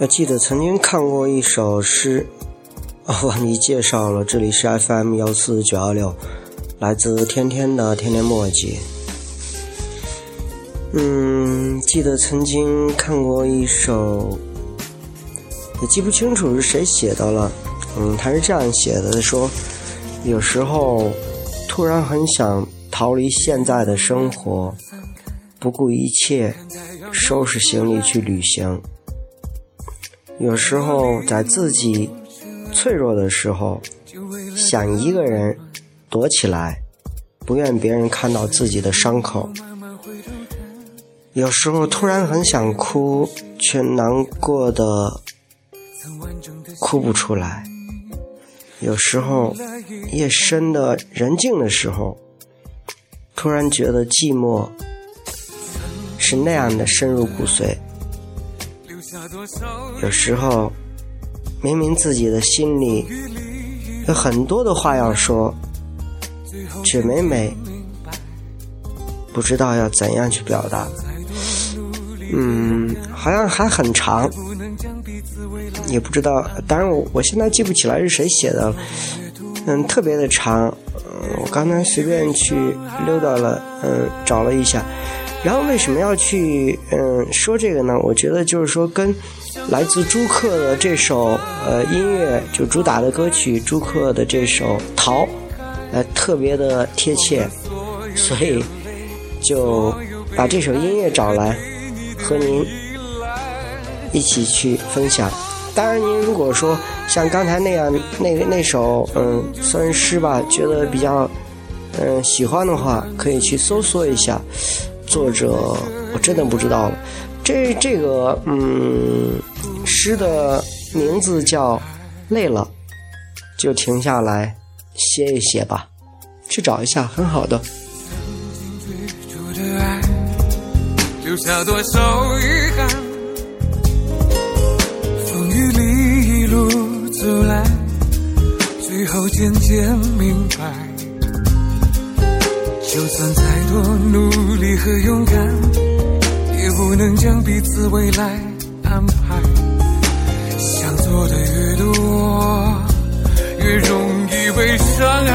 我记得曾经看过一首诗，哦，忘记介绍了。这里是 FM 幺四九幺六，来自天天的天天墨迹。嗯，记得曾经看过一首，也记不清楚是谁写的了。嗯，他是这样写的：说有时候突然很想逃离现在的生活，不顾一切收拾行李去旅行。有时候在自己脆弱的时候，想一个人躲起来，不愿别人看到自己的伤口。有时候突然很想哭，却难过的哭不出来。有时候夜深的人静的时候，突然觉得寂寞是那样的深入骨髓。有时候，明明自己的心里有很多的话要说，却每每不知道要怎样去表达。嗯，好像还很长，也不知道。当然，我我现在记不起来是谁写的了。嗯，特别的长。嗯，我刚才随便去溜达了，嗯，找了一下。然后为什么要去嗯说这个呢？我觉得就是说跟来自朱克的这首呃音乐就主打的歌曲朱克的这首《逃》呃特别的贴切，所以就把这首音乐找来和您一起去分享。当然，您如果说像刚才那样那那首嗯算是诗吧，觉得比较嗯喜欢的话，可以去搜索一下。作者我真的不知道了，这这个嗯诗的名字叫累了，就停下来歇一歇吧，去找一下很好的。留下多少遗憾？风雨里一路走来，最后渐渐明白。就算再多努力和勇敢，也不能将彼此未来安排。想做的越多，越容易被伤害。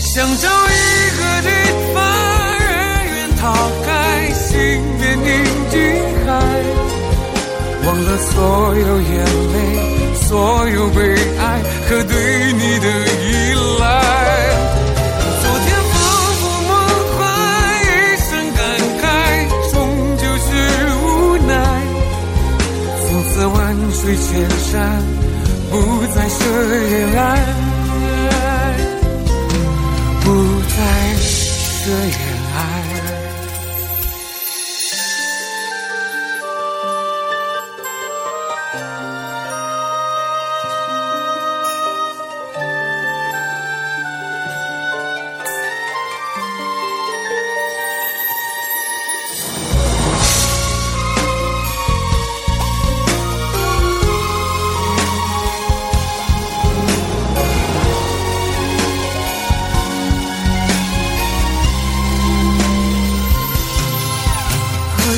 想找一个地方，远远逃开，心别宁静海，忘了所有眼泪。所有被爱和对你的依赖，昨天仿佛梦幻，一声感慨，终究是无奈。从此万水千山，不再涉沿岸，不再涉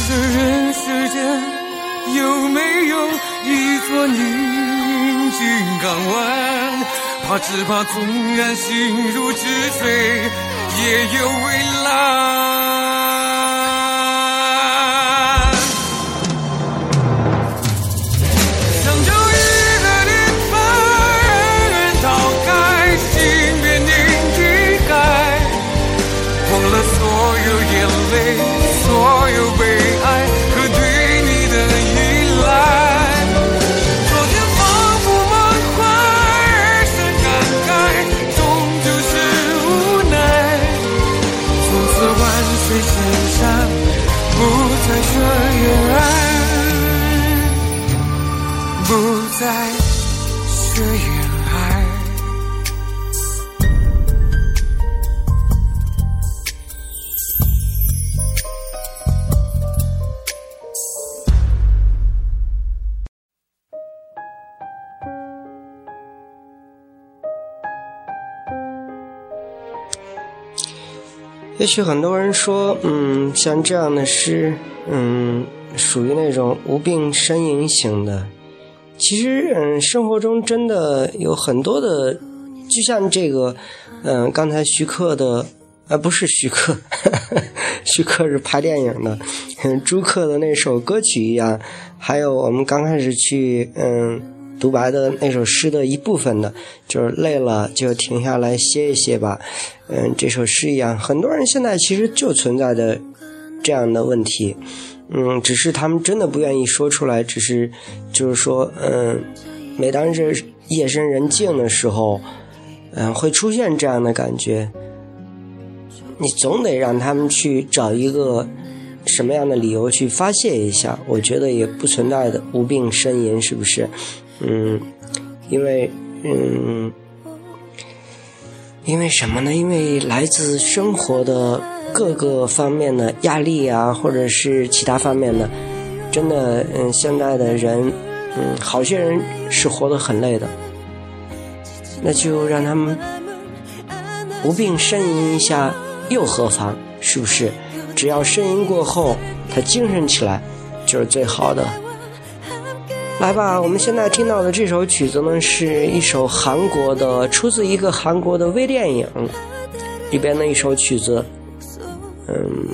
这人世间有没有一座宁静港湾？怕只怕纵然心如止水也有未来。想找一个地方远远逃开心变宁静海忘了所有眼泪所有悲也许很多人说，嗯，像这样的诗，嗯，属于那种无病呻吟型的。其实，嗯，生活中真的有很多的，就像这个，嗯，刚才徐克的，呃，不是徐克，徐克是拍电影的，朱克的那首歌曲一样，还有我们刚开始去，嗯，独白的那首诗的一部分的，就是累了就停下来歇一歇吧，嗯，这首诗一样，很多人现在其实就存在的这样的问题。嗯，只是他们真的不愿意说出来，只是，就是说，嗯，每当这夜深人静的时候，嗯，会出现这样的感觉。你总得让他们去找一个什么样的理由去发泄一下，我觉得也不存在的无病呻吟，是不是？嗯，因为，嗯，因为什么呢？因为来自生活的。各个方面的压力啊，或者是其他方面的，真的，嗯，现在的人，嗯，好些人是活得很累的，那就让他们无病呻吟一下又何妨？是不是？只要呻吟过后，他精神起来，就是最好的。来吧，我们现在听到的这首曲子呢，是一首韩国的，出自一个韩国的微电影里边的一首曲子。嗯，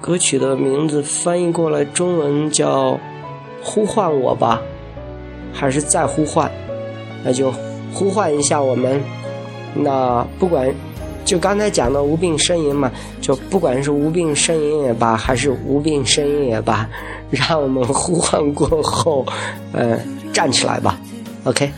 歌曲的名字翻译过来中文叫“呼唤我吧”，还是再呼唤？那就呼唤一下我们。那不管，就刚才讲的无病呻吟嘛，就不管是无病呻吟也罢，还是无病呻吟也罢，让我们呼唤过后，呃，站起来吧。OK。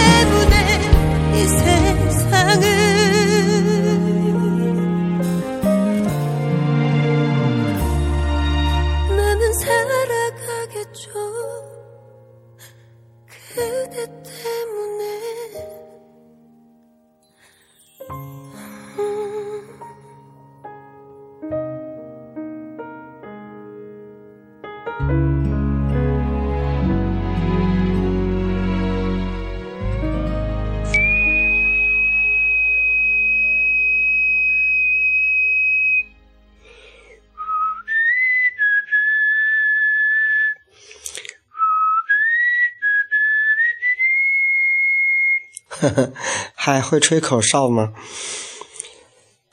때문에 이 세상을 나는 살아가겠죠. 그대 还会吹口哨吗？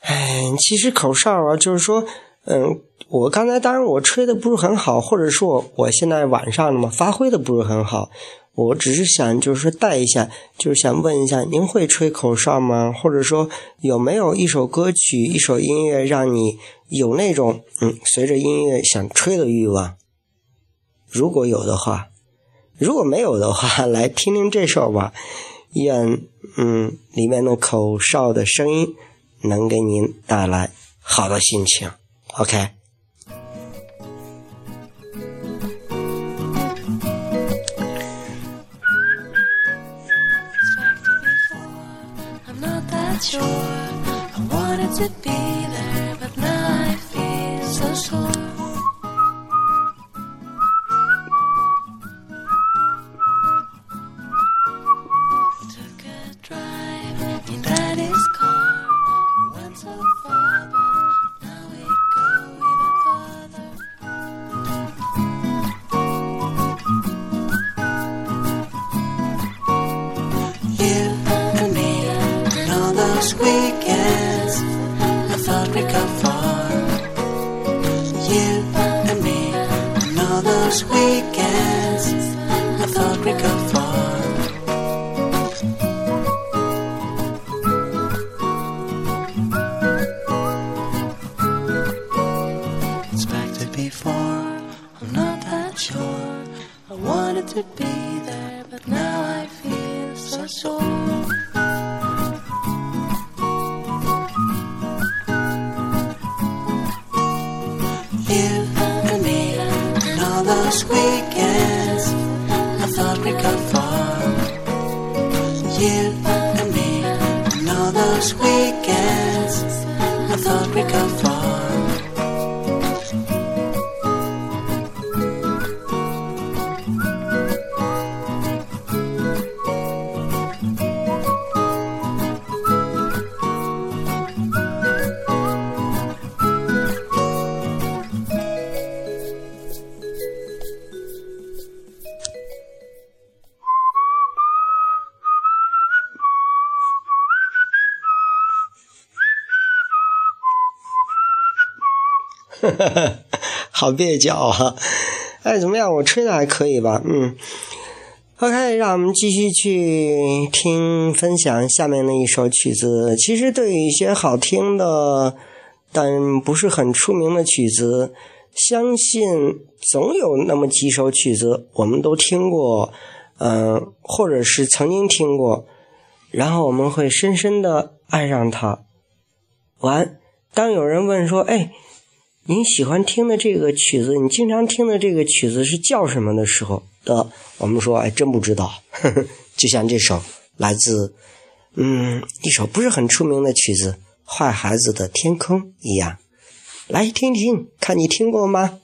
哎，其实口哨啊，就是说，嗯，我刚才当然我吹的不是很好，或者说我我现在晚上了嘛，发挥的不是很好。我只是想就是说带一下，就是想问一下，您会吹口哨吗？或者说有没有一首歌曲、一首音乐让你有那种嗯，随着音乐想吹的欲望？如果有的话，如果没有的话，来听听这首吧。愿嗯，里面的口哨的声音能给您带来好的心情。OK。Last weekend, I thought we got far. You and me, and all those weekends, I thought we got far. 哈哈哈好蹩脚啊！哎，怎么样？我吹的还可以吧？嗯。OK，让我们继续去听分享下面的一首曲子。其实对于一些好听的，但不是很出名的曲子，相信总有那么几首曲子我们都听过，嗯，或者是曾经听过，然后我们会深深的爱上它。完，当有人问说：“哎。”您喜欢听的这个曲子，你经常听的这个曲子是叫什么的时候的？我们说，哎，真不知道。就像这首来自，嗯，一首不是很出名的曲子《坏孩子的天空》一样，来听听，看你听过吗？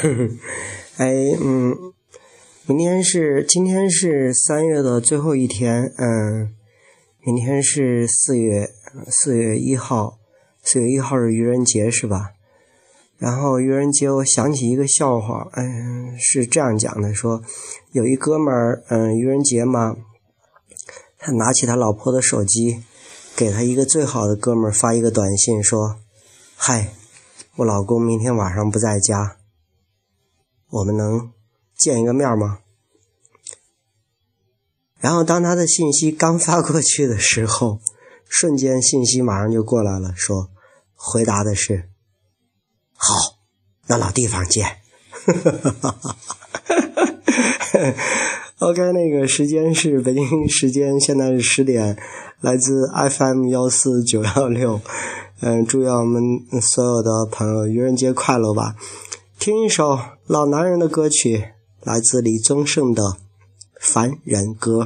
哎，嗯，明天是今天是三月的最后一天，嗯，明天是四月四月一号，四月一号是愚人节是吧？然后愚人节，我想起一个笑话，嗯，是这样讲的：说有一哥们儿，嗯，愚人节嘛，他拿起他老婆的手机，给他一个最好的哥们儿发一个短信，说：“嗨，我老公明天晚上不在家，我们能。”见一个面吗？然后当他的信息刚发过去的时候，瞬间信息马上就过来了，说回答的是好，那老地方见。OK，那个时间是北京时间，现在是十点，来自 FM 幺四九幺六，嗯，祝愿我们所有的朋友愚人节快乐吧！听一首老男人的歌曲。来自李宗盛的《凡人歌》。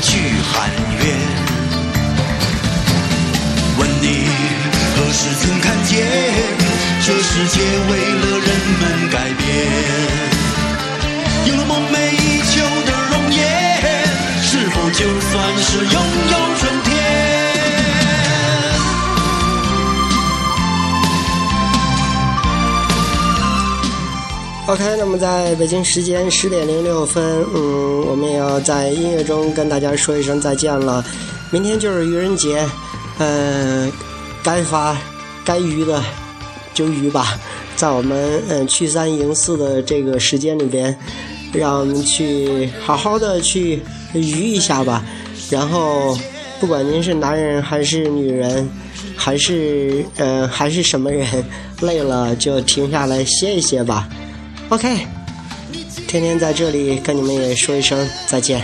去喊冤问你何时曾看见这世界为了人们改变有了梦寐以求的容颜是否就算是拥有春天 ok 那么在北京时间十点零六分嗯我们也在音乐中跟大家说一声再见了。明天就是愚人节，嗯，该发该愚的就愚吧，在我们嗯去三迎四的这个时间里边，让我们去好好的去愚一下吧。然后，不管您是男人还是女人，还是嗯还是什么人，累了就停下来歇一歇吧。OK，天天在这里跟你们也说一声再见。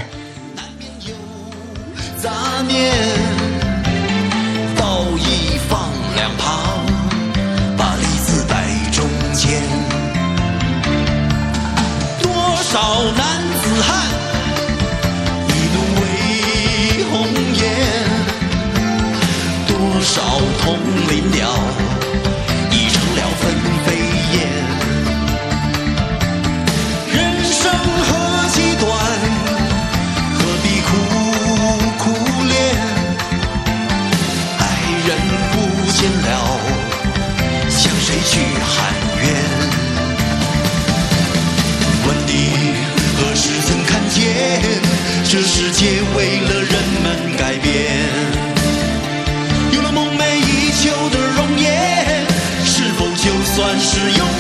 只有？